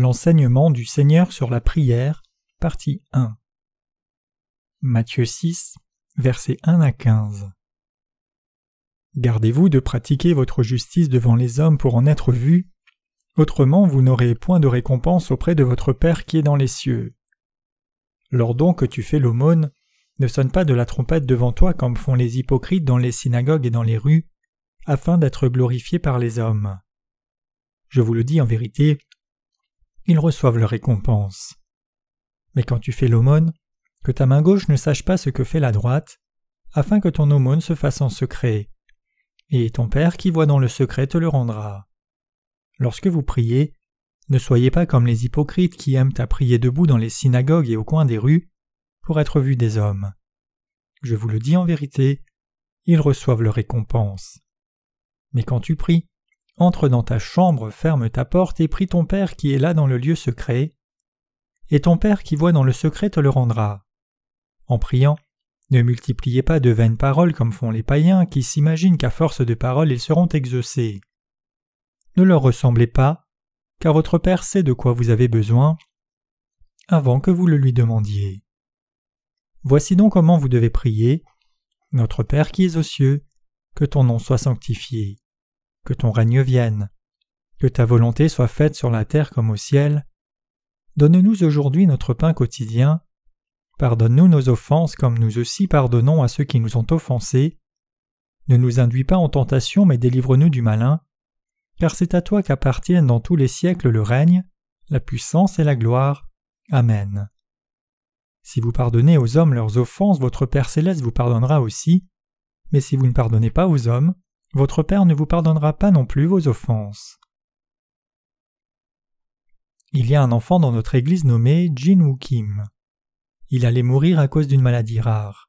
L'enseignement du Seigneur sur la prière, partie 1 Matthieu 6, versets 1 à 15 Gardez-vous de pratiquer votre justice devant les hommes pour en être vu, autrement vous n'aurez point de récompense auprès de votre Père qui est dans les cieux. Lors donc que tu fais l'aumône, ne sonne pas de la trompette devant toi comme font les hypocrites dans les synagogues et dans les rues, afin d'être glorifiés par les hommes. Je vous le dis en vérité, ils reçoivent leur récompense. Mais quand tu fais l'aumône, que ta main gauche ne sache pas ce que fait la droite, afin que ton aumône se fasse en secret. Et ton Père qui voit dans le secret te le rendra. Lorsque vous priez, ne soyez pas comme les hypocrites qui aiment à prier debout dans les synagogues et au coin des rues pour être vus des hommes. Je vous le dis en vérité, ils reçoivent leur récompense. Mais quand tu pries, entre dans ta chambre, ferme ta porte et prie ton Père qui est là dans le lieu secret, et ton Père qui voit dans le secret te le rendra. En priant, ne multipliez pas de vaines paroles comme font les païens qui s'imaginent qu'à force de paroles ils seront exaucés. Ne leur ressemblez pas, car votre Père sait de quoi vous avez besoin avant que vous le lui demandiez. Voici donc comment vous devez prier. Notre Père qui es aux cieux, que ton nom soit sanctifié que ton règne vienne, que ta volonté soit faite sur la terre comme au ciel. Donne-nous aujourd'hui notre pain quotidien. Pardonne-nous nos offenses comme nous aussi pardonnons à ceux qui nous ont offensés. Ne nous induis pas en tentation, mais délivre-nous du malin, car c'est à toi qu'appartiennent dans tous les siècles le règne, la puissance et la gloire. Amen. Si vous pardonnez aux hommes leurs offenses, votre Père céleste vous pardonnera aussi, mais si vous ne pardonnez pas aux hommes, votre Père ne vous pardonnera pas non plus vos offenses. Il y a un enfant dans notre église nommé Jin Woo Kim. Il allait mourir à cause d'une maladie rare.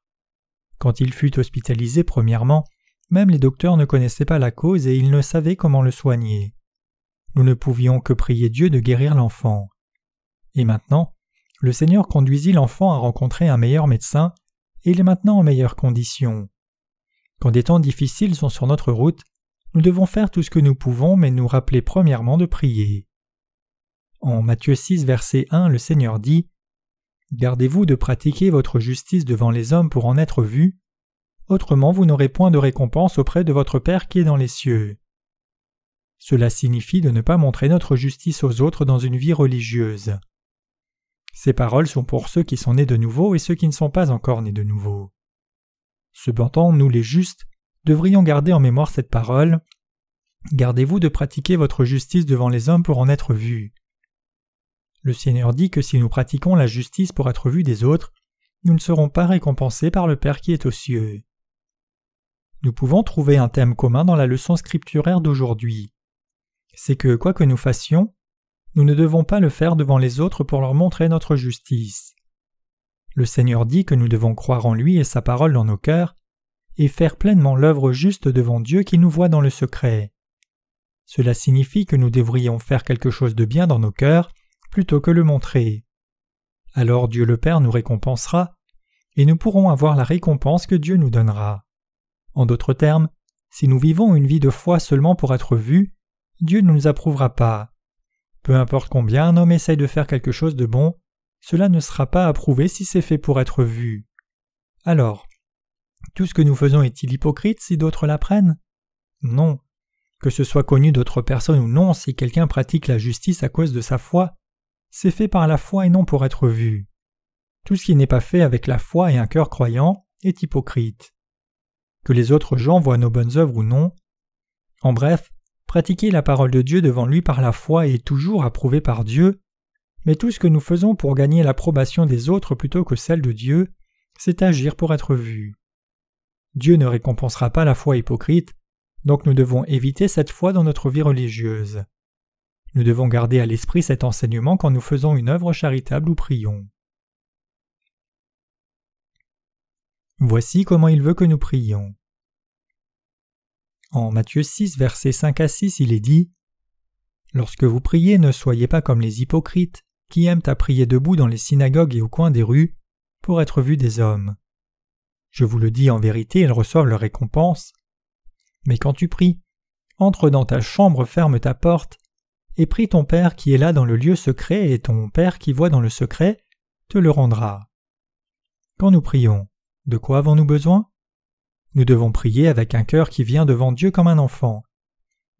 Quand il fut hospitalisé premièrement, même les docteurs ne connaissaient pas la cause et ils ne savaient comment le soigner. Nous ne pouvions que prier Dieu de guérir l'enfant. Et maintenant, le Seigneur conduisit l'enfant à rencontrer un meilleur médecin, et il est maintenant en meilleure condition. Quand des temps difficiles sont sur notre route, nous devons faire tout ce que nous pouvons, mais nous rappeler premièrement de prier. En Matthieu 6, verset 1, le Seigneur dit Gardez-vous de pratiquer votre justice devant les hommes pour en être vus, autrement vous n'aurez point de récompense auprès de votre Père qui est dans les cieux. Cela signifie de ne pas montrer notre justice aux autres dans une vie religieuse. Ces paroles sont pour ceux qui sont nés de nouveau et ceux qui ne sont pas encore nés de nouveau. Cependant, nous les justes devrions garder en mémoire cette parole. Gardez-vous de pratiquer votre justice devant les hommes pour en être vus. Le Seigneur dit que si nous pratiquons la justice pour être vus des autres, nous ne serons pas récompensés par le Père qui est aux cieux. Nous pouvons trouver un thème commun dans la leçon scripturaire d'aujourd'hui. C'est que quoi que nous fassions, nous ne devons pas le faire devant les autres pour leur montrer notre justice. Le Seigneur dit que nous devons croire en lui et sa parole dans nos cœurs, et faire pleinement l'œuvre juste devant Dieu qui nous voit dans le secret. Cela signifie que nous devrions faire quelque chose de bien dans nos cœurs plutôt que le montrer. Alors Dieu le Père nous récompensera, et nous pourrons avoir la récompense que Dieu nous donnera. En d'autres termes, si nous vivons une vie de foi seulement pour être vus, Dieu ne nous approuvera pas. Peu importe combien un homme essaye de faire quelque chose de bon, cela ne sera pas approuvé si c'est fait pour être vu. Alors, tout ce que nous faisons est-il hypocrite si d'autres l'apprennent? Non. Que ce soit connu d'autres personnes ou non, si quelqu'un pratique la justice à cause de sa foi, c'est fait par la foi et non pour être vu. Tout ce qui n'est pas fait avec la foi et un cœur croyant est hypocrite. Que les autres gens voient nos bonnes œuvres ou non. En bref, pratiquer la parole de Dieu devant lui par la foi est toujours approuvé par Dieu, mais tout ce que nous faisons pour gagner l'approbation des autres plutôt que celle de Dieu, c'est agir pour être vu. Dieu ne récompensera pas la foi hypocrite, donc nous devons éviter cette foi dans notre vie religieuse. Nous devons garder à l'esprit cet enseignement quand nous faisons une œuvre charitable ou prions. Voici comment il veut que nous prions. En Matthieu 6, versets 5 à 6, il est dit Lorsque vous priez, ne soyez pas comme les hypocrites, qui aiment à prier debout dans les synagogues et au coin des rues, pour être vus des hommes. Je vous le dis en vérité, ils reçoivent leur récompense. Mais quand tu pries, entre dans ta chambre, ferme ta porte, et prie ton Père qui est là dans le lieu secret, et ton Père qui voit dans le secret te le rendra. Quand nous prions, de quoi avons-nous besoin? Nous devons prier avec un cœur qui vient devant Dieu comme un enfant.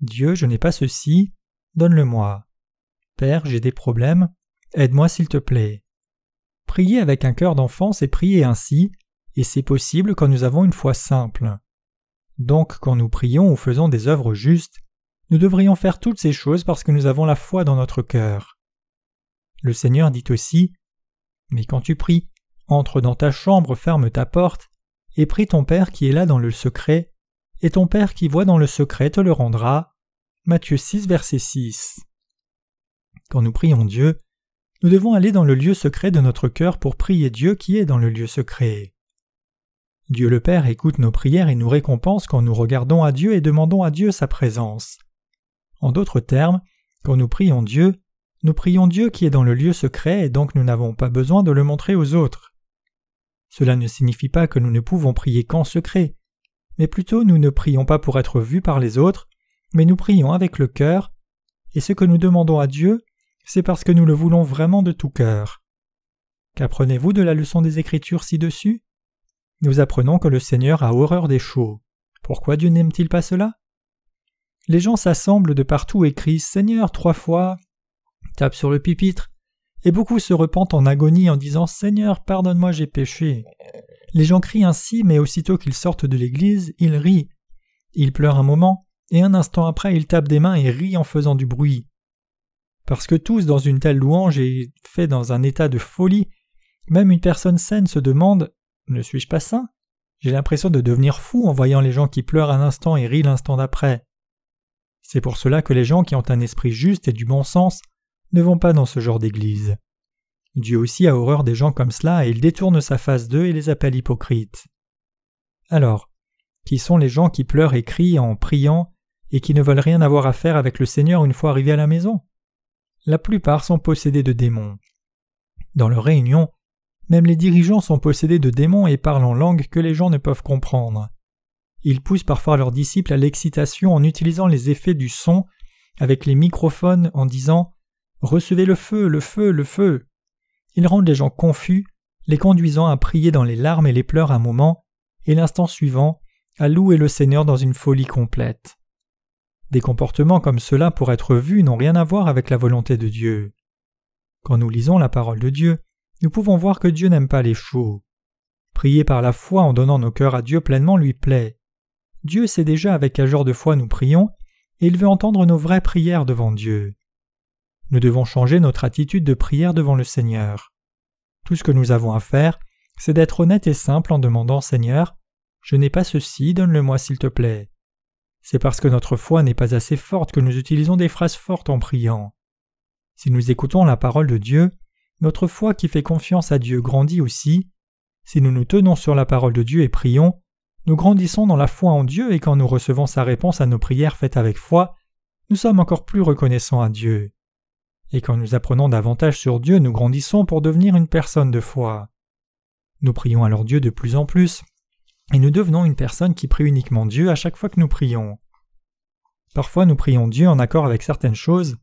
Dieu, je n'ai pas ceci, donne-le-moi. Père, j'ai des problèmes, aide-moi s'il te plaît. Prier avec un cœur d'enfant, c'est prier ainsi, et c'est possible quand nous avons une foi simple. Donc quand nous prions ou faisons des œuvres justes, nous devrions faire toutes ces choses parce que nous avons la foi dans notre cœur. Le Seigneur dit aussi Mais quand tu pries, entre dans ta chambre, ferme ta porte, et prie ton Père qui est là dans le secret, et ton Père qui voit dans le secret te le rendra. Matthieu 6, verset 6. Quand nous prions Dieu, nous devons aller dans le lieu secret de notre cœur pour prier Dieu qui est dans le lieu secret. Dieu le Père écoute nos prières et nous récompense quand nous regardons à Dieu et demandons à Dieu sa présence. En d'autres termes, quand nous prions Dieu, nous prions Dieu qui est dans le lieu secret et donc nous n'avons pas besoin de le montrer aux autres. Cela ne signifie pas que nous ne pouvons prier qu'en secret, mais plutôt nous ne prions pas pour être vus par les autres, mais nous prions avec le cœur, et ce que nous demandons à Dieu, c'est parce que nous le voulons vraiment de tout cœur. Qu'apprenez-vous de la leçon des Écritures ci-dessus? Nous apprenons que le Seigneur a horreur des chaux. Pourquoi Dieu n'aime-t-il pas cela? Les gens s'assemblent de partout et crient Seigneur trois fois, tapent sur le pupitre, et beaucoup se repentent en agonie en disant Seigneur, pardonne-moi, j'ai péché. Les gens crient ainsi, mais aussitôt qu'ils sortent de l'église, ils rient. Ils pleurent un moment, et un instant après ils tapent des mains et rient en faisant du bruit parce que tous dans une telle louange et fait dans un état de folie, même une personne saine se demande Ne suis-je pas sain J'ai l'impression de devenir fou en voyant les gens qui pleurent un instant et rient l'instant d'après. C'est pour cela que les gens qui ont un esprit juste et du bon sens ne vont pas dans ce genre d'église. Dieu aussi a horreur des gens comme cela et il détourne sa face d'eux et les appelle hypocrites. Alors, qui sont les gens qui pleurent et crient en priant et qui ne veulent rien avoir à faire avec le Seigneur une fois arrivés à la maison? La plupart sont possédés de démons. Dans leurs réunions, même les dirigeants sont possédés de démons et parlent en langue que les gens ne peuvent comprendre. Ils poussent parfois leurs disciples à l'excitation en utilisant les effets du son avec les microphones en disant Recevez le feu, le feu, le feu. Ils rendent les gens confus, les conduisant à prier dans les larmes et les pleurs un moment, et l'instant suivant, à louer le Seigneur dans une folie complète. Des comportements comme cela pour être vus n'ont rien à voir avec la volonté de Dieu. Quand nous lisons la parole de Dieu, nous pouvons voir que Dieu n'aime pas les faux. Prier par la foi en donnant nos cœurs à Dieu pleinement lui plaît. Dieu sait déjà avec quel genre de foi nous prions, et il veut entendre nos vraies prières devant Dieu. Nous devons changer notre attitude de prière devant le Seigneur. Tout ce que nous avons à faire, c'est d'être honnête et simple en demandant Seigneur, je n'ai pas ceci, donne-le-moi s'il te plaît. C'est parce que notre foi n'est pas assez forte que nous utilisons des phrases fortes en priant. Si nous écoutons la parole de Dieu, notre foi qui fait confiance à Dieu grandit aussi. Si nous nous tenons sur la parole de Dieu et prions, nous grandissons dans la foi en Dieu et quand nous recevons sa réponse à nos prières faites avec foi, nous sommes encore plus reconnaissants à Dieu. Et quand nous apprenons davantage sur Dieu, nous grandissons pour devenir une personne de foi. Nous prions alors Dieu de plus en plus, et nous devenons une personne qui prie uniquement Dieu à chaque fois que nous prions. Parfois nous prions Dieu en accord avec certaines choses.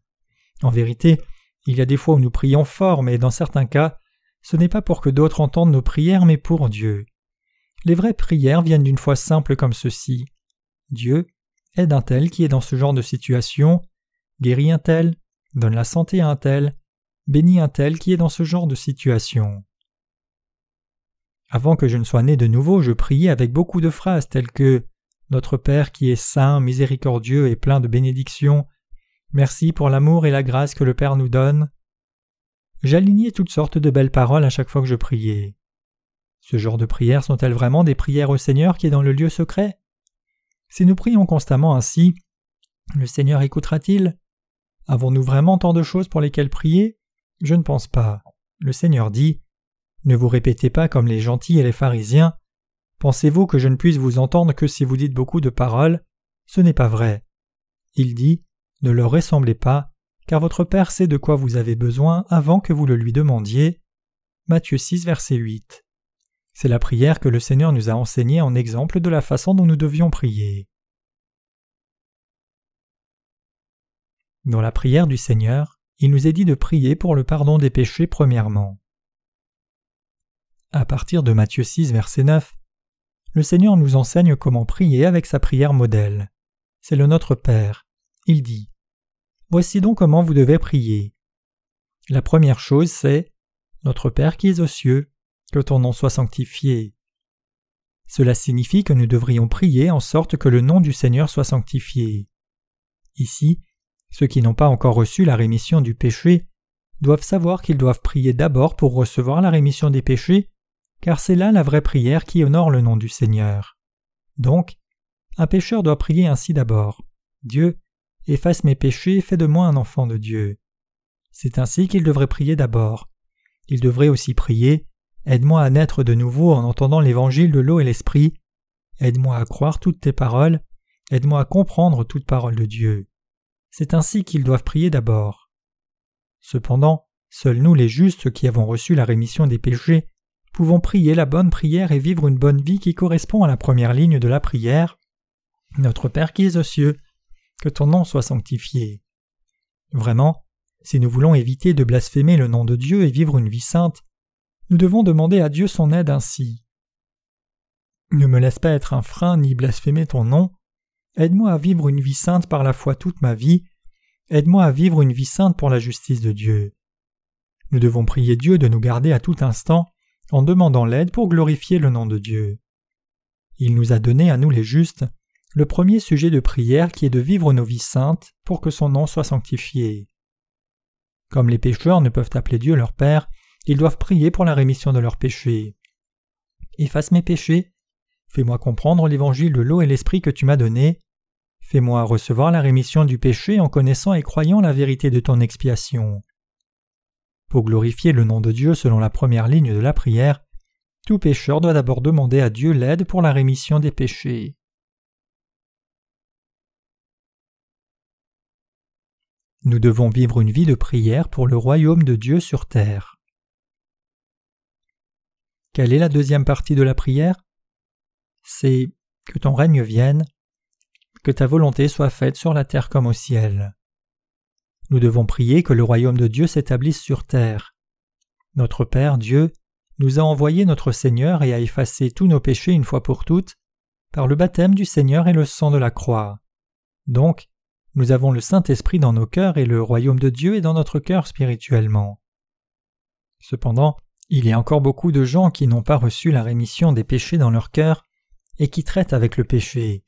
En vérité, il y a des fois où nous prions fort, mais dans certains cas, ce n'est pas pour que d'autres entendent nos prières, mais pour Dieu. Les vraies prières viennent d'une foi simple comme ceci. Dieu aide un tel qui est dans ce genre de situation, guérit un tel, donne la santé à un tel, bénit un tel qui est dans ce genre de situation. Avant que je ne sois né de nouveau, je priais avec beaucoup de phrases telles que Notre Père qui est saint, miséricordieux et plein de bénédictions, merci pour l'amour et la grâce que le Père nous donne. J'alignais toutes sortes de belles paroles à chaque fois que je priais. Ce genre de prières sont-elles vraiment des prières au Seigneur qui est dans le lieu secret? Si nous prions constamment ainsi, le Seigneur écoutera-t-il? Avons-nous vraiment tant de choses pour lesquelles prier? Je ne pense pas. Le Seigneur dit ne vous répétez pas comme les gentils et les pharisiens. Pensez-vous que je ne puisse vous entendre que si vous dites beaucoup de paroles? Ce n'est pas vrai. Il dit Ne leur ressemblez pas, car votre Père sait de quoi vous avez besoin avant que vous le lui demandiez. Matthieu 6, verset 8. C'est la prière que le Seigneur nous a enseignée en exemple de la façon dont nous devions prier. Dans la prière du Seigneur, il nous est dit de prier pour le pardon des péchés premièrement. À partir de Matthieu 6, verset 9, le Seigneur nous enseigne comment prier avec sa prière modèle. C'est le Notre Père. Il dit Voici donc comment vous devez prier. La première chose, c'est Notre Père qui es aux cieux, que ton nom soit sanctifié. Cela signifie que nous devrions prier en sorte que le nom du Seigneur soit sanctifié. Ici, ceux qui n'ont pas encore reçu la rémission du péché doivent savoir qu'ils doivent prier d'abord pour recevoir la rémission des péchés, car c'est là la vraie prière qui honore le nom du Seigneur. Donc, un pécheur doit prier ainsi d'abord. Dieu, efface mes péchés fais de moi un enfant de Dieu. C'est ainsi qu'il devrait prier d'abord. Il devrait aussi prier Aide-moi à naître de nouveau en entendant l'évangile de l'eau et l'esprit. Aide-moi à croire toutes tes paroles. Aide-moi à comprendre toute parole de Dieu. C'est ainsi qu'ils doivent prier d'abord. Cependant, seuls nous les justes qui avons reçu la rémission des péchés pouvons prier la bonne prière et vivre une bonne vie qui correspond à la première ligne de la prière. Notre Père qui es aux cieux, que ton nom soit sanctifié. Vraiment, si nous voulons éviter de blasphémer le nom de Dieu et vivre une vie sainte, nous devons demander à Dieu son aide ainsi. Ne me laisse pas être un frein ni blasphémer ton nom, Aide-moi à vivre une vie sainte par la foi toute ma vie. Aide-moi à vivre une vie sainte pour la justice de Dieu. Nous devons prier Dieu de nous garder à tout instant en demandant l'aide pour glorifier le nom de Dieu. Il nous a donné à nous les justes le premier sujet de prière qui est de vivre nos vies saintes pour que son nom soit sanctifié. Comme les pécheurs ne peuvent appeler Dieu leur Père, ils doivent prier pour la rémission de leurs péchés. Efface mes péchés, fais-moi comprendre l'évangile de l'eau et l'esprit que tu m'as donné, Fais-moi recevoir la rémission du péché en connaissant et croyant la vérité de ton expiation. Pour glorifier le nom de Dieu selon la première ligne de la prière, tout pécheur doit d'abord demander à Dieu l'aide pour la rémission des péchés. Nous devons vivre une vie de prière pour le royaume de Dieu sur terre. Quelle est la deuxième partie de la prière? C'est que ton règne vienne, que ta volonté soit faite sur la terre comme au ciel. Nous devons prier que le royaume de Dieu s'établisse sur terre. Notre Père Dieu nous a envoyé notre Seigneur et a effacé tous nos péchés une fois pour toutes par le baptême du Seigneur et le sang de la croix. Donc, nous avons le Saint-Esprit dans nos cœurs et le royaume de Dieu est dans notre cœur spirituellement. Cependant, il y a encore beaucoup de gens qui n'ont pas reçu la rémission des péchés dans leur cœur et qui traitent avec le péché.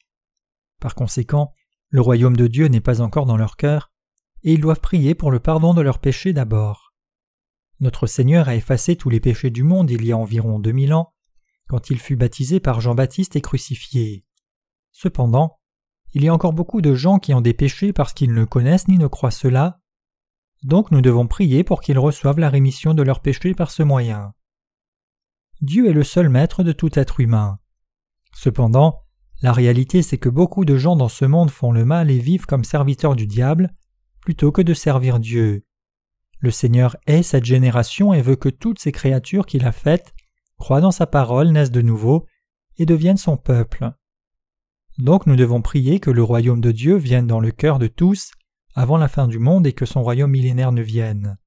Par conséquent, le royaume de Dieu n'est pas encore dans leur cœur, et ils doivent prier pour le pardon de leurs péchés d'abord. Notre Seigneur a effacé tous les péchés du monde il y a environ deux mille ans, quand il fut baptisé par Jean-Baptiste et crucifié. Cependant, il y a encore beaucoup de gens qui ont des péchés parce qu'ils ne connaissent ni ne croient cela. Donc nous devons prier pour qu'ils reçoivent la rémission de leurs péchés par ce moyen. Dieu est le seul maître de tout être humain. Cependant, la réalité c'est que beaucoup de gens dans ce monde font le mal et vivent comme serviteurs du diable plutôt que de servir Dieu. Le Seigneur hait cette génération et veut que toutes ces créatures qu'il a faites croient dans sa parole, naissent de nouveau et deviennent son peuple. Donc nous devons prier que le royaume de Dieu vienne dans le cœur de tous avant la fin du monde et que son royaume millénaire ne vienne.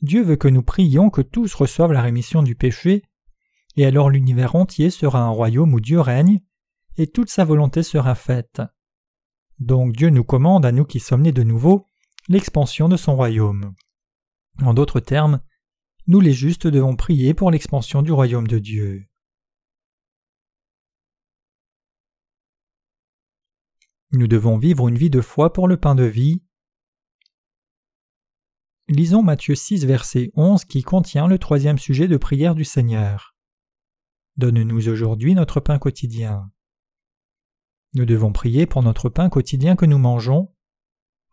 Dieu veut que nous prions que tous reçoivent la rémission du péché, et alors l'univers entier sera un royaume où Dieu règne, et toute sa volonté sera faite. Donc Dieu nous commande, à nous qui sommes nés de nouveau, l'expansion de son royaume. En d'autres termes, nous les justes devons prier pour l'expansion du royaume de Dieu. Nous devons vivre une vie de foi pour le pain de vie. Lisons Matthieu 6, verset 11 qui contient le troisième sujet de prière du Seigneur. Donne-nous aujourd'hui notre pain quotidien. Nous devons prier pour notre pain quotidien que nous mangeons,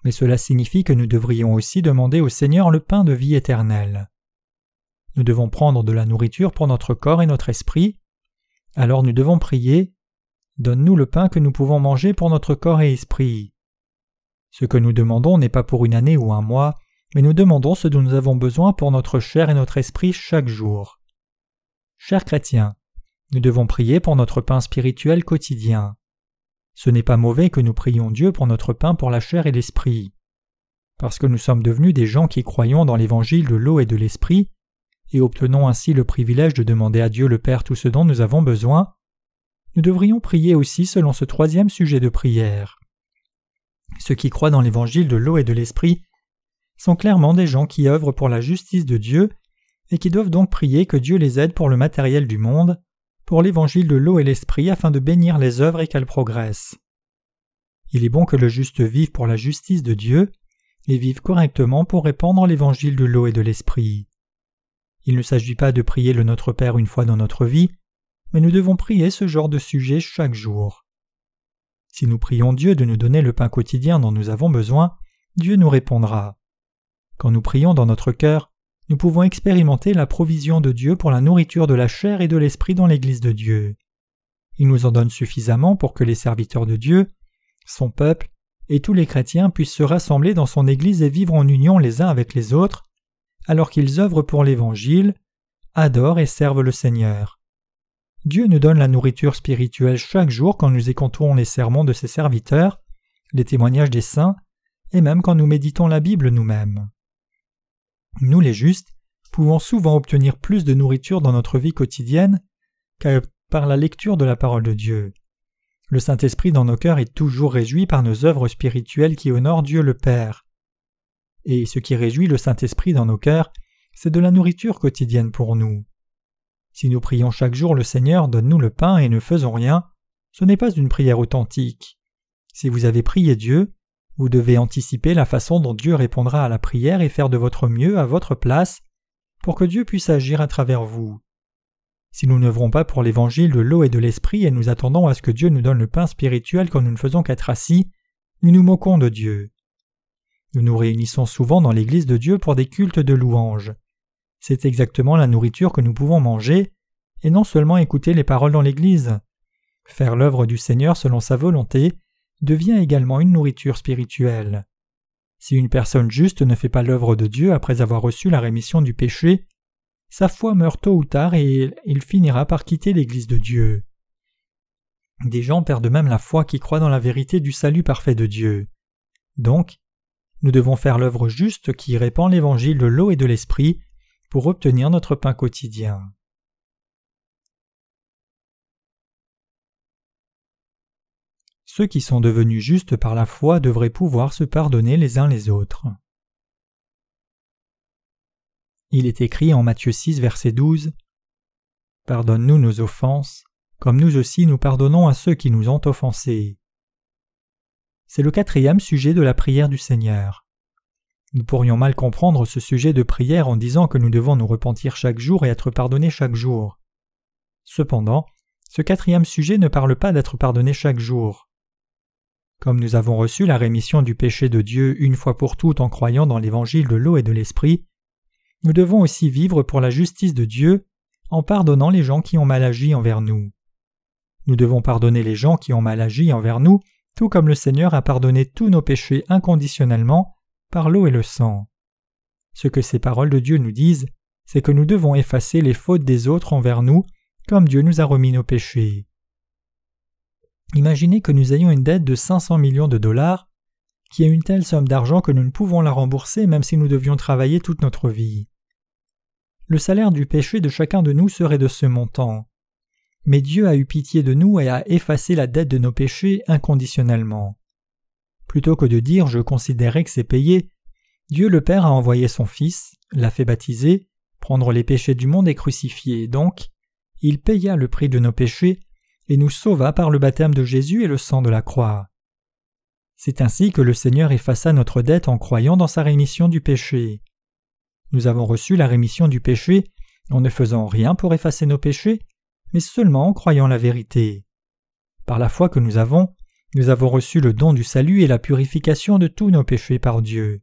mais cela signifie que nous devrions aussi demander au Seigneur le pain de vie éternelle. Nous devons prendre de la nourriture pour notre corps et notre esprit, alors nous devons prier Donne-nous le pain que nous pouvons manger pour notre corps et esprit. Ce que nous demandons n'est pas pour une année ou un mois, mais nous demandons ce dont nous avons besoin pour notre chair et notre esprit chaque jour. Chers chrétiens, nous devons prier pour notre pain spirituel quotidien. Ce n'est pas mauvais que nous prions Dieu pour notre pain pour la chair et l'esprit. parce que nous sommes devenus des gens qui croyons dans l'évangile de l'eau et de l'esprit, et obtenons ainsi le privilège de demander à Dieu le Père tout ce dont nous avons besoin, nous devrions prier aussi selon ce troisième sujet de prière. Ceux qui croient dans l'évangile de l'eau et de l'esprit sont clairement des gens qui œuvrent pour la justice de Dieu et qui doivent donc prier que Dieu les aide pour le matériel du monde, pour l'évangile de l'eau et l'esprit afin de bénir les œuvres et qu'elles progressent. Il est bon que le juste vive pour la justice de Dieu et vive correctement pour répandre l'évangile de l'eau et de l'esprit. Il ne s'agit pas de prier le Notre Père une fois dans notre vie, mais nous devons prier ce genre de sujet chaque jour. Si nous prions Dieu de nous donner le pain quotidien dont nous avons besoin, Dieu nous répondra. Quand nous prions dans notre cœur, nous pouvons expérimenter la provision de Dieu pour la nourriture de la chair et de l'esprit dans l'Église de Dieu. Il nous en donne suffisamment pour que les serviteurs de Dieu, son peuple et tous les chrétiens puissent se rassembler dans son Église et vivre en union les uns avec les autres, alors qu'ils œuvrent pour l'Évangile, adorent et servent le Seigneur. Dieu nous donne la nourriture spirituelle chaque jour quand nous écoutons les sermons de ses serviteurs, les témoignages des saints, et même quand nous méditons la Bible nous-mêmes. Nous les justes pouvons souvent obtenir plus de nourriture dans notre vie quotidienne que par la lecture de la parole de Dieu. Le Saint-Esprit dans nos cœurs est toujours réjoui par nos œuvres spirituelles qui honorent Dieu le Père. Et ce qui réjouit le Saint-Esprit dans nos cœurs, c'est de la nourriture quotidienne pour nous. Si nous prions chaque jour le Seigneur donne-nous le pain et ne faisons rien, ce n'est pas une prière authentique. Si vous avez prié Dieu, vous devez anticiper la façon dont Dieu répondra à la prière et faire de votre mieux à votre place pour que Dieu puisse agir à travers vous. Si nous n'œuvrons pas pour l'évangile de l'eau et de l'esprit et nous attendons à ce que Dieu nous donne le pain spirituel quand nous ne faisons qu'être assis, nous nous moquons de Dieu. Nous nous réunissons souvent dans l'Église de Dieu pour des cultes de louanges. C'est exactement la nourriture que nous pouvons manger, et non seulement écouter les paroles dans l'Église. Faire l'œuvre du Seigneur selon sa volonté devient également une nourriture spirituelle. Si une personne juste ne fait pas l'œuvre de Dieu après avoir reçu la rémission du péché, sa foi meurt tôt ou tard et il finira par quitter l'Église de Dieu. Des gens perdent même la foi qui croient dans la vérité du salut parfait de Dieu. Donc, nous devons faire l'œuvre juste qui répand l'évangile de l'eau et de l'esprit pour obtenir notre pain quotidien. Ceux qui sont devenus justes par la foi devraient pouvoir se pardonner les uns les autres. Il est écrit en Matthieu 6, verset 12 Pardonne-nous nos offenses, comme nous aussi nous pardonnons à ceux qui nous ont offensés. C'est le quatrième sujet de la prière du Seigneur. Nous pourrions mal comprendre ce sujet de prière en disant que nous devons nous repentir chaque jour et être pardonnés chaque jour. Cependant, ce quatrième sujet ne parle pas d'être pardonné chaque jour. Comme nous avons reçu la rémission du péché de Dieu une fois pour toutes en croyant dans l'évangile de l'eau et de l'esprit, nous devons aussi vivre pour la justice de Dieu en pardonnant les gens qui ont mal agi envers nous. Nous devons pardonner les gens qui ont mal agi envers nous, tout comme le Seigneur a pardonné tous nos péchés inconditionnellement par l'eau et le sang. Ce que ces paroles de Dieu nous disent, c'est que nous devons effacer les fautes des autres envers nous, comme Dieu nous a remis nos péchés. Imaginez que nous ayons une dette de 500 millions de dollars, qui est une telle somme d'argent que nous ne pouvons la rembourser même si nous devions travailler toute notre vie. Le salaire du péché de chacun de nous serait de ce montant. Mais Dieu a eu pitié de nous et a effacé la dette de nos péchés inconditionnellement. Plutôt que de dire je considérais que c'est payé, Dieu le Père a envoyé son Fils, l'a fait baptiser, prendre les péchés du monde et crucifier, donc il paya le prix de nos péchés et nous sauva par le baptême de Jésus et le sang de la croix. C'est ainsi que le Seigneur effaça notre dette en croyant dans sa rémission du péché. Nous avons reçu la rémission du péché en ne faisant rien pour effacer nos péchés, mais seulement en croyant la vérité. Par la foi que nous avons, nous avons reçu le don du salut et la purification de tous nos péchés par Dieu.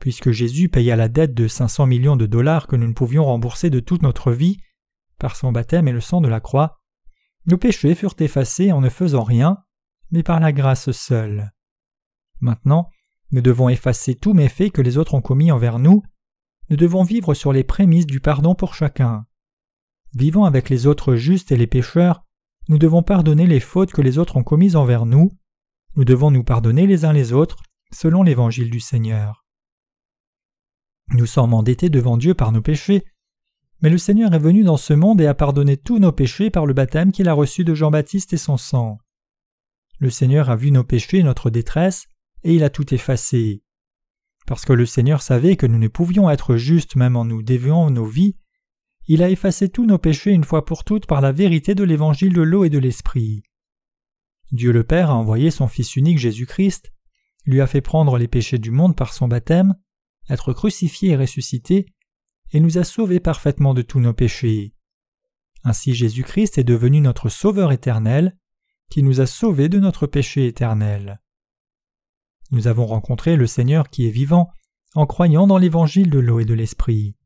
Puisque Jésus paya la dette de 500 millions de dollars que nous ne pouvions rembourser de toute notre vie, par son baptême et le sang de la croix, nos péchés furent effacés en ne faisant rien, mais par la grâce seule. Maintenant, nous devons effacer tous méfaits que les autres ont commis envers nous, nous devons vivre sur les prémices du pardon pour chacun. Vivant avec les autres justes et les pécheurs, nous devons pardonner les fautes que les autres ont commises envers nous, nous devons nous pardonner les uns les autres selon l'évangile du Seigneur. Nous sommes endettés devant Dieu par nos péchés, mais le Seigneur est venu dans ce monde et a pardonné tous nos péchés par le baptême qu'il a reçu de Jean-Baptiste et son sang. Le Seigneur a vu nos péchés et notre détresse, et il a tout effacé. Parce que le Seigneur savait que nous ne pouvions être justes même en nous déviant nos vies, il a effacé tous nos péchés une fois pour toutes par la vérité de l'évangile de l'eau et de l'esprit. Dieu le Père a envoyé son Fils unique Jésus-Christ, lui a fait prendre les péchés du monde par son baptême, être crucifié et ressuscité, et nous a sauvés parfaitement de tous nos péchés. Ainsi Jésus-Christ est devenu notre Sauveur éternel, qui nous a sauvés de notre péché éternel. Nous avons rencontré le Seigneur qui est vivant en croyant dans l'évangile de l'eau et de l'esprit.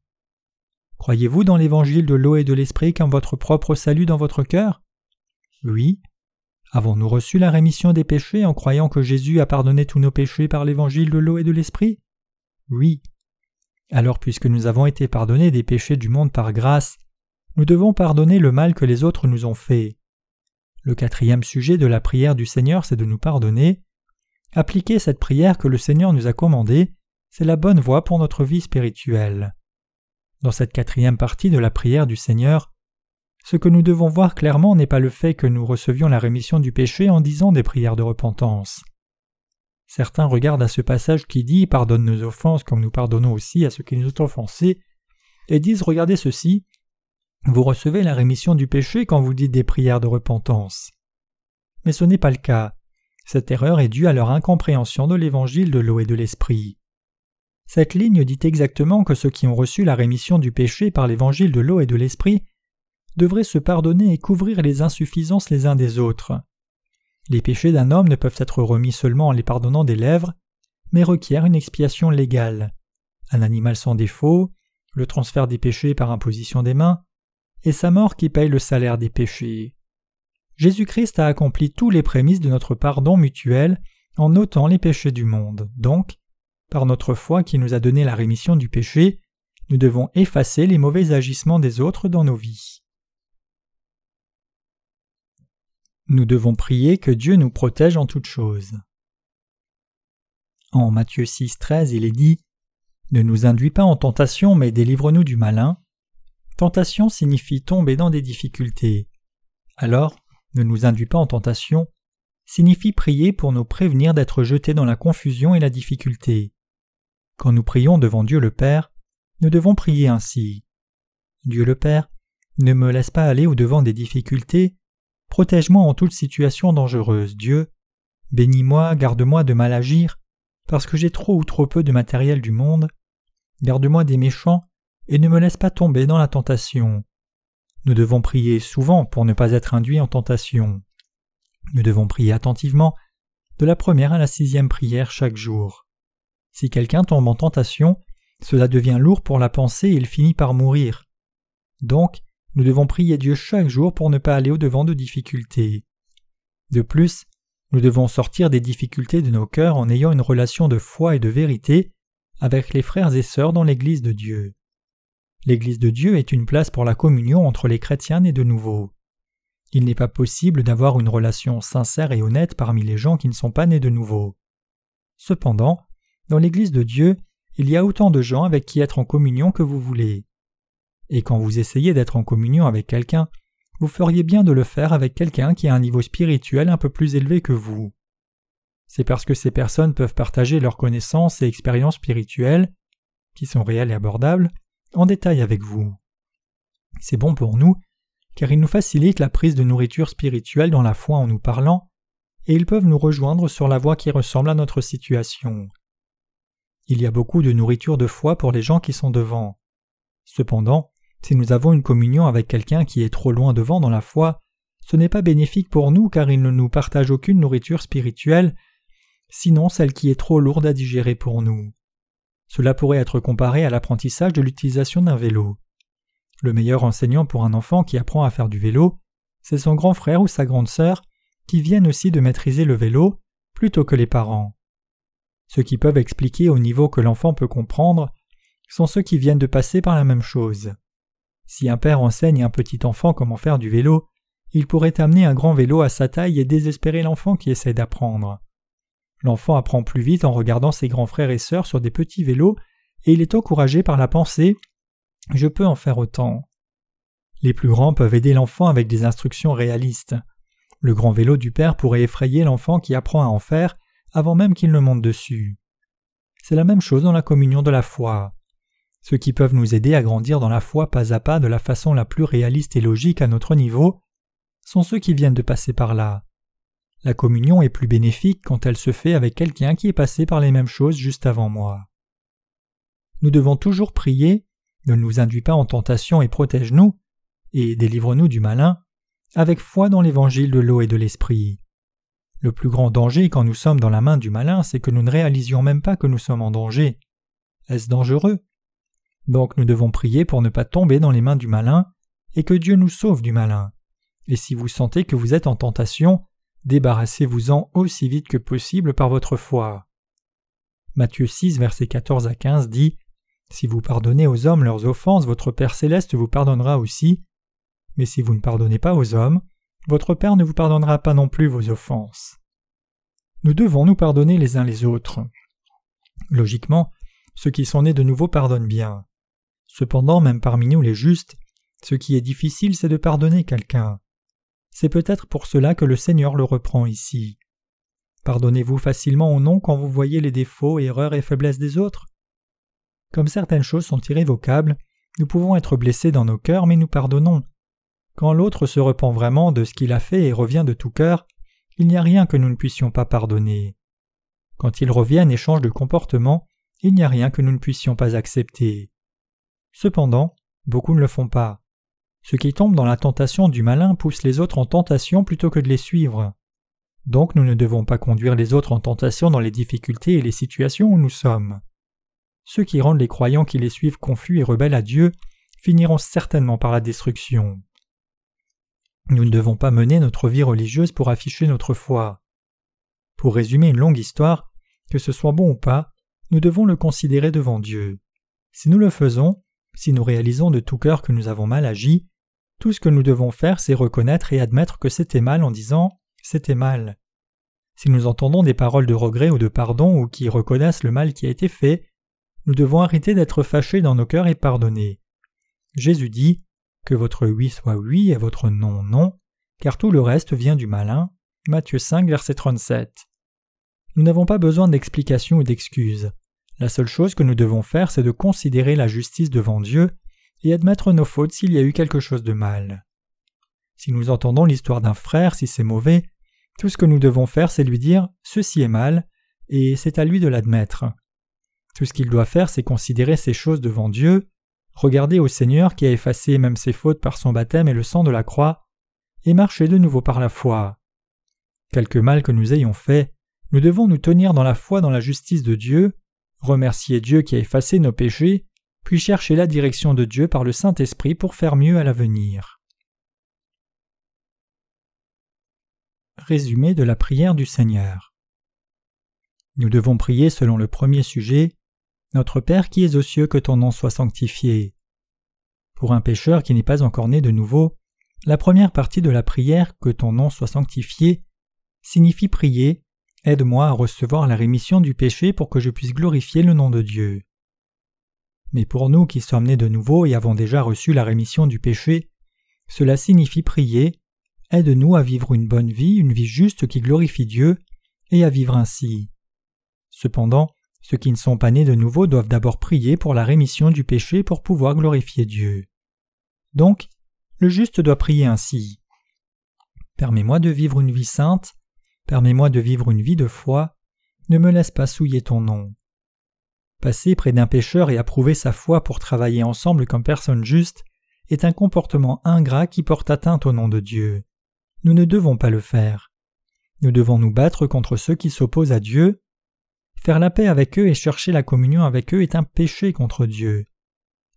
Croyez-vous dans l'évangile de l'eau et de l'esprit comme votre propre salut dans votre cœur? Oui. Avons-nous reçu la rémission des péchés en croyant que Jésus a pardonné tous nos péchés par l'évangile de l'eau et de l'esprit? Oui. Alors puisque nous avons été pardonnés des péchés du monde par grâce, nous devons pardonner le mal que les autres nous ont fait. Le quatrième sujet de la prière du Seigneur, c'est de nous pardonner. Appliquer cette prière que le Seigneur nous a commandée, c'est la bonne voie pour notre vie spirituelle. Dans cette quatrième partie de la prière du Seigneur, ce que nous devons voir clairement n'est pas le fait que nous recevions la rémission du péché en disant des prières de repentance. Certains regardent à ce passage qui dit Pardonne nos offenses comme nous pardonnons aussi à ceux qui nous ont offensés, et disent Regardez ceci, vous recevez la rémission du péché quand vous dites des prières de repentance. Mais ce n'est pas le cas. Cette erreur est due à leur incompréhension de l'évangile de l'eau et de l'esprit. Cette ligne dit exactement que ceux qui ont reçu la rémission du péché par l'évangile de l'eau et de l'esprit devraient se pardonner et couvrir les insuffisances les uns des autres. Les péchés d'un homme ne peuvent être remis seulement en les pardonnant des lèvres, mais requièrent une expiation légale. Un animal sans défaut, le transfert des péchés par imposition des mains, et sa mort qui paye le salaire des péchés. Jésus-Christ a accompli tous les prémices de notre pardon mutuel en ôtant les péchés du monde. Donc, par notre foi qui nous a donné la rémission du péché, nous devons effacer les mauvais agissements des autres dans nos vies. Nous devons prier que Dieu nous protège en toutes choses. En Matthieu 6, 13, il est dit Ne nous induis pas en tentation, mais délivre-nous du malin. Tentation signifie tomber dans des difficultés. Alors, ne nous induis pas en tentation signifie prier pour nous prévenir d'être jetés dans la confusion et la difficulté. Quand nous prions devant Dieu le Père, nous devons prier ainsi. Dieu le Père, ne me laisse pas aller au-devant des difficultés, Protège-moi en toute situation dangereuse, Dieu. Bénis-moi, garde-moi de mal agir, parce que j'ai trop ou trop peu de matériel du monde. Garde-moi des méchants, et ne me laisse pas tomber dans la tentation. Nous devons prier souvent pour ne pas être induits en tentation. Nous devons prier attentivement, de la première à la sixième prière chaque jour. Si quelqu'un tombe en tentation, cela devient lourd pour la pensée et il finit par mourir. Donc, nous devons prier Dieu chaque jour pour ne pas aller au-devant de difficultés. De plus, nous devons sortir des difficultés de nos cœurs en ayant une relation de foi et de vérité avec les frères et sœurs dans l'Église de Dieu. L'Église de Dieu est une place pour la communion entre les chrétiens nés de nouveau. Il n'est pas possible d'avoir une relation sincère et honnête parmi les gens qui ne sont pas nés de nouveau. Cependant, dans l'Église de Dieu, il y a autant de gens avec qui être en communion que vous voulez. Et quand vous essayez d'être en communion avec quelqu'un, vous feriez bien de le faire avec quelqu'un qui a un niveau spirituel un peu plus élevé que vous. C'est parce que ces personnes peuvent partager leurs connaissances et expériences spirituelles, qui sont réelles et abordables, en détail avec vous. C'est bon pour nous, car ils nous facilitent la prise de nourriture spirituelle dans la foi en nous parlant, et ils peuvent nous rejoindre sur la voie qui ressemble à notre situation. Il y a beaucoup de nourriture de foi pour les gens qui sont devant. Cependant, si nous avons une communion avec quelqu'un qui est trop loin devant dans la foi, ce n'est pas bénéfique pour nous car il ne nous partage aucune nourriture spirituelle, sinon celle qui est trop lourde à digérer pour nous. Cela pourrait être comparé à l'apprentissage de l'utilisation d'un vélo. Le meilleur enseignant pour un enfant qui apprend à faire du vélo, c'est son grand frère ou sa grande sœur qui viennent aussi de maîtriser le vélo plutôt que les parents. Ceux qui peuvent expliquer au niveau que l'enfant peut comprendre sont ceux qui viennent de passer par la même chose. Si un père enseigne à un petit enfant comment faire du vélo, il pourrait amener un grand vélo à sa taille et désespérer l'enfant qui essaie d'apprendre. L'enfant apprend plus vite en regardant ses grands frères et sœurs sur des petits vélos, et il est encouragé par la pensée Je peux en faire autant. Les plus grands peuvent aider l'enfant avec des instructions réalistes. Le grand vélo du père pourrait effrayer l'enfant qui apprend à en faire avant même qu'il ne monte dessus. C'est la même chose dans la communion de la foi. Ceux qui peuvent nous aider à grandir dans la foi pas à pas de la façon la plus réaliste et logique à notre niveau sont ceux qui viennent de passer par là. La communion est plus bénéfique quand elle se fait avec quelqu'un qui est passé par les mêmes choses juste avant moi. Nous devons toujours prier, ne nous induis pas en tentation et protège-nous, et délivre-nous du malin, avec foi dans l'évangile de l'eau et de l'esprit. Le plus grand danger quand nous sommes dans la main du malin, c'est que nous ne réalisions même pas que nous sommes en danger. Est-ce dangereux? Donc nous devons prier pour ne pas tomber dans les mains du malin, et que Dieu nous sauve du malin. Et si vous sentez que vous êtes en tentation, débarrassez-vous-en aussi vite que possible par votre foi. Matthieu 6, versets 14 à 15 dit Si vous pardonnez aux hommes leurs offenses, votre Père céleste vous pardonnera aussi. Mais si vous ne pardonnez pas aux hommes, votre Père ne vous pardonnera pas non plus vos offenses. Nous devons nous pardonner les uns les autres. Logiquement, ceux qui sont nés de nouveau pardonnent bien. Cependant, même parmi nous les justes, ce qui est difficile, c'est de pardonner quelqu'un. C'est peut-être pour cela que le Seigneur le reprend ici. Pardonnez-vous facilement ou non quand vous voyez les défauts, erreurs et faiblesses des autres Comme certaines choses sont irrévocables, nous pouvons être blessés dans nos cœurs, mais nous pardonnons. Quand l'autre se repent vraiment de ce qu'il a fait et revient de tout cœur, il n'y a rien que nous ne puissions pas pardonner. Quand ils reviennent et changent de comportement, il n'y a rien que nous ne puissions pas accepter. Cependant, beaucoup ne le font pas. Ceux qui tombent dans la tentation du malin poussent les autres en tentation plutôt que de les suivre. Donc nous ne devons pas conduire les autres en tentation dans les difficultés et les situations où nous sommes. Ceux qui rendent les croyants qui les suivent confus et rebelles à Dieu finiront certainement par la destruction. Nous ne devons pas mener notre vie religieuse pour afficher notre foi. Pour résumer une longue histoire, que ce soit bon ou pas, nous devons le considérer devant Dieu. Si nous le faisons, si nous réalisons de tout cœur que nous avons mal agi, tout ce que nous devons faire, c'est reconnaître et admettre que c'était mal en disant c'était mal. Si nous entendons des paroles de regret ou de pardon ou qui reconnaissent le mal qui a été fait, nous devons arrêter d'être fâchés dans nos cœurs et pardonner. Jésus dit que votre oui soit oui et votre non non, car tout le reste vient du malin. Matthieu 5, verset 37. Nous n'avons pas besoin d'explications ou d'excuses. La seule chose que nous devons faire, c'est de considérer la justice devant Dieu et admettre nos fautes s'il y a eu quelque chose de mal. Si nous entendons l'histoire d'un frère, si c'est mauvais, tout ce que nous devons faire, c'est lui dire ceci est mal, et c'est à lui de l'admettre. Tout ce qu'il doit faire, c'est considérer ces choses devant Dieu, regarder au Seigneur qui a effacé même ses fautes par son baptême et le sang de la croix, et marcher de nouveau par la foi. Quelque mal que nous ayons fait, nous devons nous tenir dans la foi dans la justice de Dieu, remercier Dieu qui a effacé nos péchés, puis chercher la direction de Dieu par le Saint-Esprit pour faire mieux à l'avenir. Résumé de la prière du Seigneur. Nous devons prier selon le premier sujet notre Père qui es aux cieux, que ton nom soit sanctifié. Pour un pécheur qui n'est pas encore né de nouveau, la première partie de la prière, que ton nom soit sanctifié, signifie prier Aide-moi à recevoir la rémission du péché pour que je puisse glorifier le nom de Dieu. Mais pour nous qui sommes nés de nouveau et avons déjà reçu la rémission du péché, cela signifie prier Aide-nous à vivre une bonne vie, une vie juste qui glorifie Dieu, et à vivre ainsi. Cependant, ceux qui ne sont pas nés de nouveau doivent d'abord prier pour la rémission du péché pour pouvoir glorifier Dieu. Donc, le juste doit prier ainsi. Permets-moi de vivre une vie sainte, permets-moi de vivre une vie de foi, ne me laisse pas souiller ton nom. Passer près d'un pécheur et approuver sa foi pour travailler ensemble comme personne juste est un comportement ingrat qui porte atteinte au nom de Dieu. Nous ne devons pas le faire. Nous devons nous battre contre ceux qui s'opposent à Dieu Faire la paix avec eux et chercher la communion avec eux est un péché contre Dieu.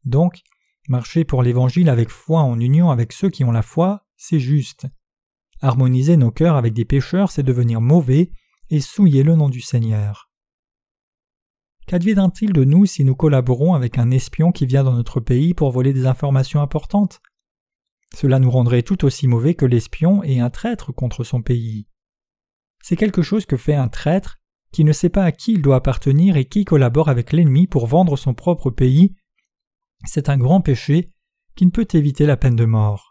Donc, marcher pour l'Évangile avec foi en union avec ceux qui ont la foi, c'est juste. Harmoniser nos cœurs avec des pécheurs, c'est devenir mauvais et souiller le nom du Seigneur. Qu'adviendra-t-il de nous si nous collaborons avec un espion qui vient dans notre pays pour voler des informations importantes? Cela nous rendrait tout aussi mauvais que l'espion et un traître contre son pays. C'est quelque chose que fait un traître qui ne sait pas à qui il doit appartenir et qui collabore avec l'ennemi pour vendre son propre pays, c'est un grand péché qui ne peut éviter la peine de mort.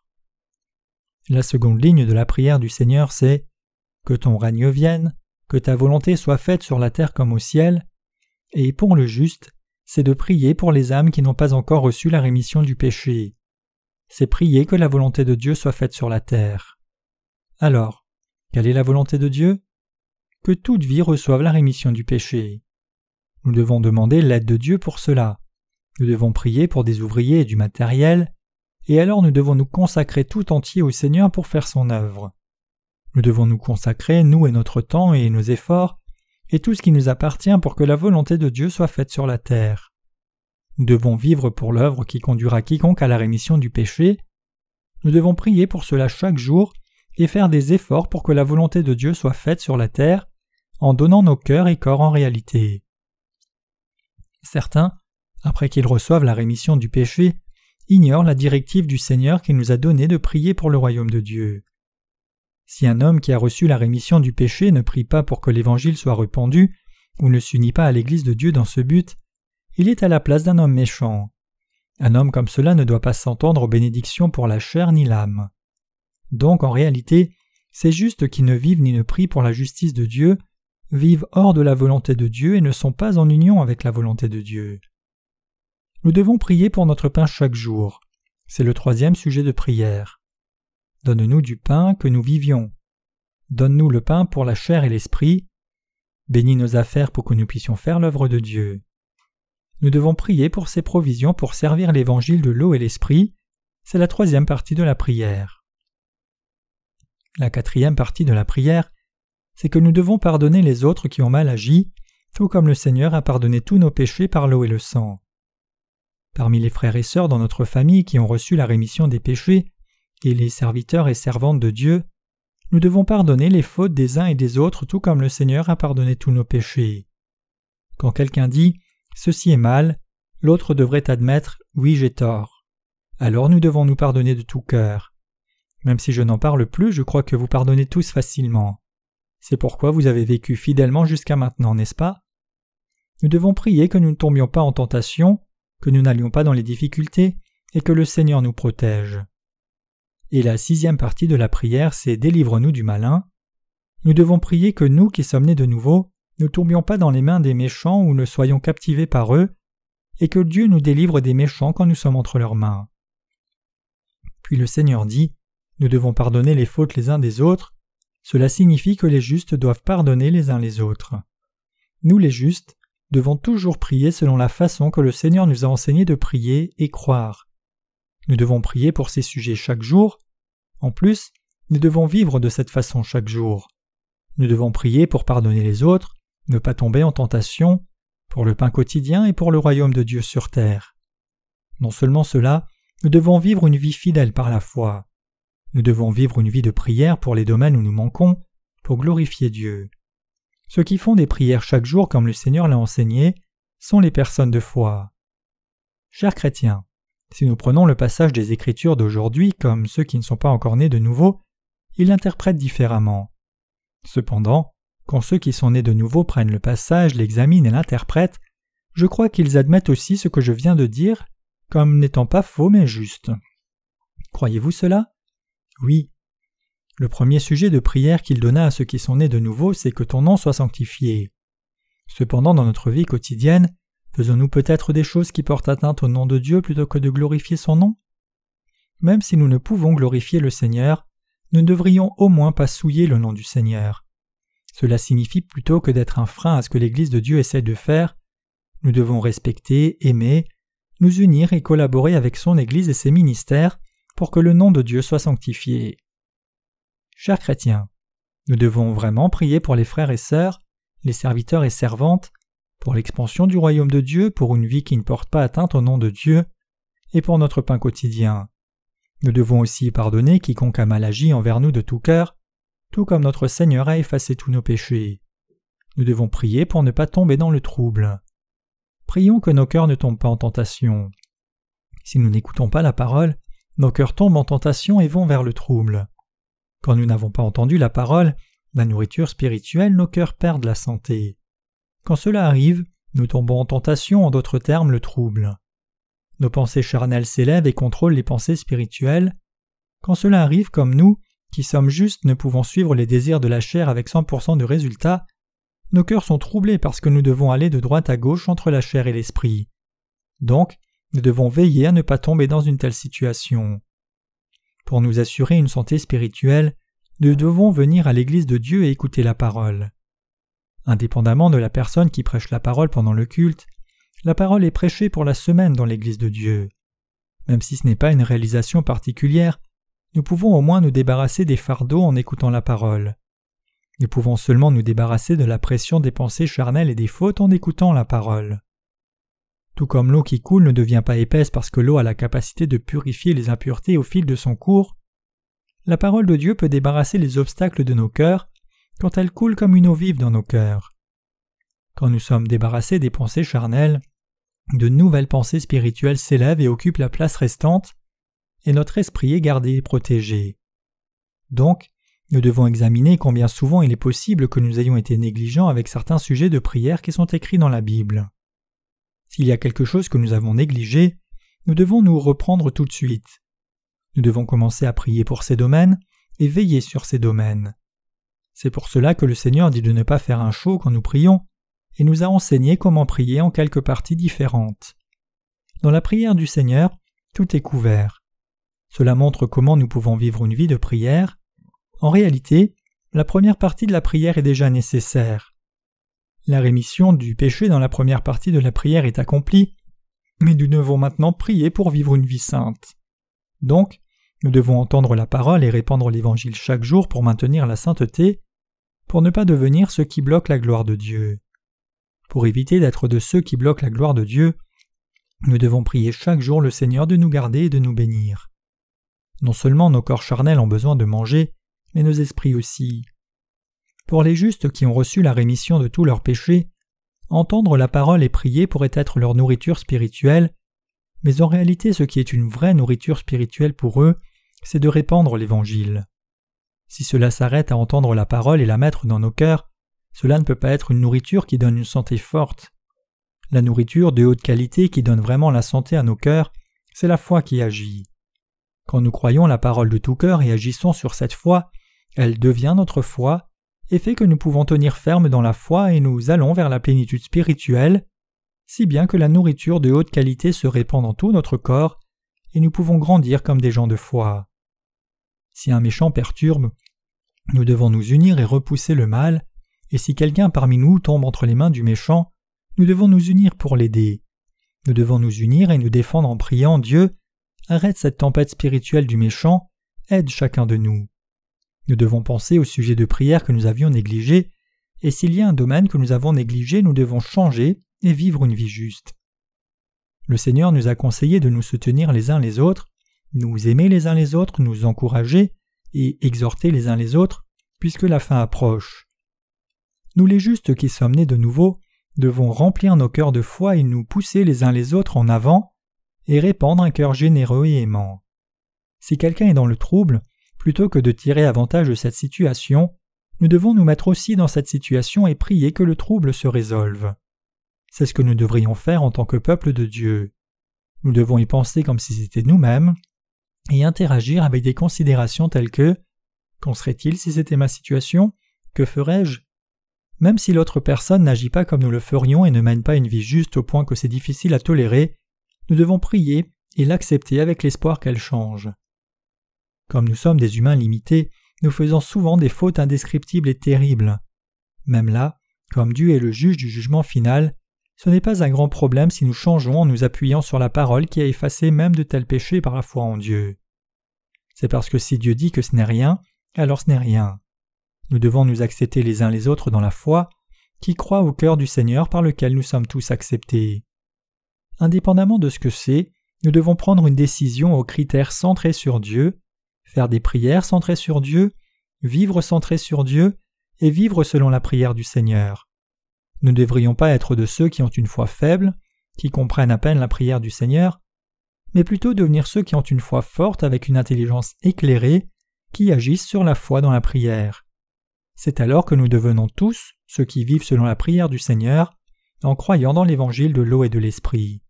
La seconde ligne de la prière du Seigneur, c'est Que ton règne vienne, que ta volonté soit faite sur la terre comme au ciel, et pour le juste, c'est de prier pour les âmes qui n'ont pas encore reçu la rémission du péché. C'est prier que la volonté de Dieu soit faite sur la terre. Alors, quelle est la volonté de Dieu? Que toute vie reçoive la rémission du péché. Nous devons demander l'aide de Dieu pour cela. Nous devons prier pour des ouvriers et du matériel, et alors nous devons nous consacrer tout entier au Seigneur pour faire son œuvre. Nous devons nous consacrer, nous et notre temps et nos efforts, et tout ce qui nous appartient pour que la volonté de Dieu soit faite sur la terre. Nous devons vivre pour l'œuvre qui conduira quiconque à la rémission du péché. Nous devons prier pour cela chaque jour et faire des efforts pour que la volonté de Dieu soit faite sur la terre, en donnant nos cœurs et corps en réalité. Certains, après qu'ils reçoivent la rémission du péché, ignorent la directive du Seigneur qui nous a donné de prier pour le royaume de Dieu. Si un homme qui a reçu la rémission du péché ne prie pas pour que l'Évangile soit répandu, ou ne s'unit pas à l'Église de Dieu dans ce but, il est à la place d'un homme méchant. Un homme comme cela ne doit pas s'entendre aux bénédictions pour la chair ni l'âme. Donc en réalité, ces justes qui ne vivent ni ne prient pour la justice de Dieu vivent hors de la volonté de Dieu et ne sont pas en union avec la volonté de Dieu. Nous devons prier pour notre pain chaque jour. C'est le troisième sujet de prière. Donne-nous du pain que nous vivions. Donne-nous le pain pour la chair et l'esprit. Bénis nos affaires pour que nous puissions faire l'œuvre de Dieu. Nous devons prier pour ces provisions pour servir l'évangile de l'eau et l'esprit. C'est la troisième partie de la prière. La quatrième partie de la prière, c'est que nous devons pardonner les autres qui ont mal agi, tout comme le Seigneur a pardonné tous nos péchés par l'eau et le sang. Parmi les frères et sœurs dans notre famille qui ont reçu la rémission des péchés, et les serviteurs et servantes de Dieu, nous devons pardonner les fautes des uns et des autres tout comme le Seigneur a pardonné tous nos péchés. Quand quelqu'un dit Ceci est mal, l'autre devrait admettre Oui, j'ai tort. Alors nous devons nous pardonner de tout cœur. Même si je n'en parle plus, je crois que vous pardonnez tous facilement. C'est pourquoi vous avez vécu fidèlement jusqu'à maintenant, n'est-ce pas? Nous devons prier que nous ne tombions pas en tentation, que nous n'allions pas dans les difficultés, et que le Seigneur nous protège. Et la sixième partie de la prière, c'est Délivre-nous du malin. Nous devons prier que nous qui sommes nés de nouveau, ne tombions pas dans les mains des méchants ou ne soyons captivés par eux, et que Dieu nous délivre des méchants quand nous sommes entre leurs mains. Puis le Seigneur dit Nous devons pardonner les fautes les uns des autres. Cela signifie que les justes doivent pardonner les uns les autres. Nous les justes devons toujours prier selon la façon que le Seigneur nous a enseigné de prier et croire. Nous devons prier pour ces sujets chaque jour. En plus, nous devons vivre de cette façon chaque jour. Nous devons prier pour pardonner les autres, ne pas tomber en tentation, pour le pain quotidien et pour le royaume de Dieu sur terre. Non seulement cela, nous devons vivre une vie fidèle par la foi. Nous devons vivre une vie de prière pour les domaines où nous manquons, pour glorifier Dieu. Ceux qui font des prières chaque jour comme le Seigneur l'a enseigné sont les personnes de foi. Chers chrétiens, si nous prenons le passage des Écritures d'aujourd'hui comme ceux qui ne sont pas encore nés de nouveau, ils l'interprètent différemment. Cependant, quand ceux qui sont nés de nouveau prennent le passage, l'examinent et l'interprètent, je crois qu'ils admettent aussi ce que je viens de dire comme n'étant pas faux mais juste. Croyez-vous cela? Oui. Le premier sujet de prière qu'il donna à ceux qui sont nés de nouveau, c'est que ton nom soit sanctifié. Cependant, dans notre vie quotidienne, Faisons-nous peut-être des choses qui portent atteinte au nom de Dieu plutôt que de glorifier son nom? Même si nous ne pouvons glorifier le Seigneur, nous ne devrions au moins pas souiller le nom du Seigneur. Cela signifie plutôt que d'être un frein à ce que l'Église de Dieu essaie de faire, nous devons respecter, aimer, nous unir et collaborer avec son Église et ses ministères pour que le nom de Dieu soit sanctifié. Chers chrétiens, nous devons vraiment prier pour les frères et sœurs, les serviteurs et servantes, pour l'expansion du royaume de Dieu, pour une vie qui ne porte pas atteinte au nom de Dieu, et pour notre pain quotidien. Nous devons aussi pardonner quiconque a mal agi envers nous de tout cœur, tout comme notre Seigneur a effacé tous nos péchés. Nous devons prier pour ne pas tomber dans le trouble. Prions que nos cœurs ne tombent pas en tentation. Si nous n'écoutons pas la parole, nos cœurs tombent en tentation et vont vers le trouble. Quand nous n'avons pas entendu la parole, la nourriture spirituelle, nos cœurs perdent la santé. Quand cela arrive, nous tombons en tentation, en d'autres termes le trouble. Nos pensées charnelles s'élèvent et contrôlent les pensées spirituelles. Quand cela arrive comme nous, qui sommes justes ne pouvons suivre les désirs de la chair avec 100% de résultats, nos cœurs sont troublés parce que nous devons aller de droite à gauche entre la chair et l'esprit. Donc, nous devons veiller à ne pas tomber dans une telle situation. Pour nous assurer une santé spirituelle, nous devons venir à l'Église de Dieu et écouter la parole. Indépendamment de la personne qui prêche la parole pendant le culte, la parole est prêchée pour la semaine dans l'Église de Dieu. Même si ce n'est pas une réalisation particulière, nous pouvons au moins nous débarrasser des fardeaux en écoutant la parole. Nous pouvons seulement nous débarrasser de la pression des pensées charnelles et des fautes en écoutant la parole. Tout comme l'eau qui coule ne devient pas épaisse parce que l'eau a la capacité de purifier les impuretés au fil de son cours, la parole de Dieu peut débarrasser les obstacles de nos cœurs quand elle coule comme une eau vive dans nos cœurs. Quand nous sommes débarrassés des pensées charnelles, de nouvelles pensées spirituelles s'élèvent et occupent la place restante, et notre esprit est gardé et protégé. Donc, nous devons examiner combien souvent il est possible que nous ayons été négligents avec certains sujets de prière qui sont écrits dans la Bible. S'il y a quelque chose que nous avons négligé, nous devons nous reprendre tout de suite. Nous devons commencer à prier pour ces domaines et veiller sur ces domaines. C'est pour cela que le Seigneur dit de ne pas faire un show quand nous prions, et nous a enseigné comment prier en quelques parties différentes. Dans la prière du Seigneur, tout est couvert. Cela montre comment nous pouvons vivre une vie de prière. En réalité, la première partie de la prière est déjà nécessaire. La rémission du péché dans la première partie de la prière est accomplie, mais nous devons maintenant prier pour vivre une vie sainte. Donc, nous devons entendre la parole et répandre l'Évangile chaque jour pour maintenir la sainteté, pour ne pas devenir ceux qui bloquent la gloire de Dieu. Pour éviter d'être de ceux qui bloquent la gloire de Dieu, nous devons prier chaque jour le Seigneur de nous garder et de nous bénir. Non seulement nos corps charnels ont besoin de manger, mais nos esprits aussi. Pour les justes qui ont reçu la rémission de tous leurs péchés, entendre la parole et prier pourrait être leur nourriture spirituelle, mais en réalité ce qui est une vraie nourriture spirituelle pour eux, c'est de répandre l'Évangile. Si cela s'arrête à entendre la parole et la mettre dans nos cœurs, cela ne peut pas être une nourriture qui donne une santé forte. La nourriture de haute qualité qui donne vraiment la santé à nos cœurs, c'est la foi qui agit. Quand nous croyons la parole de tout cœur et agissons sur cette foi, elle devient notre foi et fait que nous pouvons tenir ferme dans la foi et nous allons vers la plénitude spirituelle, si bien que la nourriture de haute qualité se répand dans tout notre corps et nous pouvons grandir comme des gens de foi. Si un méchant perturbe, nous devons nous unir et repousser le mal, et si quelqu'un parmi nous tombe entre les mains du méchant, nous devons nous unir pour l'aider. Nous devons nous unir et nous défendre en priant Dieu Arrête cette tempête spirituelle du méchant, aide chacun de nous. Nous devons penser au sujet de prière que nous avions négligé, et s'il y a un domaine que nous avons négligé, nous devons changer et vivre une vie juste. Le Seigneur nous a conseillé de nous soutenir les uns les autres, nous aimer les uns les autres, nous encourager et exhorter les uns les autres, puisque la fin approche. Nous les justes qui sommes nés de nouveau devons remplir nos cœurs de foi et nous pousser les uns les autres en avant et répandre un cœur généreux et aimant. Si quelqu'un est dans le trouble, plutôt que de tirer avantage de cette situation, nous devons nous mettre aussi dans cette situation et prier que le trouble se résolve. C'est ce que nous devrions faire en tant que peuple de Dieu. Nous devons y penser comme si c'était nous-mêmes et interagir avec des considérations telles que Qu'en serait-il si c'était ma situation? Que ferais-je? Même si l'autre personne n'agit pas comme nous le ferions et ne mène pas une vie juste au point que c'est difficile à tolérer, nous devons prier et l'accepter avec l'espoir qu'elle change. Comme nous sommes des humains limités, nous faisons souvent des fautes indescriptibles et terribles. Même là, comme Dieu est le juge du jugement final, ce n'est pas un grand problème si nous changeons en nous appuyant sur la parole qui a effacé même de tels péchés par la foi en Dieu. C'est parce que si Dieu dit que ce n'est rien, alors ce n'est rien. Nous devons nous accepter les uns les autres dans la foi, qui croit au cœur du Seigneur par lequel nous sommes tous acceptés. Indépendamment de ce que c'est, nous devons prendre une décision aux critères centrés sur Dieu, faire des prières centrées sur Dieu, vivre centré sur Dieu et vivre selon la prière du Seigneur. Nous ne devrions pas être de ceux qui ont une foi faible, qui comprennent à peine la prière du Seigneur, mais plutôt devenir ceux qui ont une foi forte avec une intelligence éclairée, qui agissent sur la foi dans la prière. C'est alors que nous devenons tous ceux qui vivent selon la prière du Seigneur, en croyant dans l'évangile de l'eau et de l'esprit.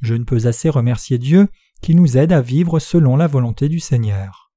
Je ne peux assez remercier Dieu qui nous aide à vivre selon la volonté du Seigneur.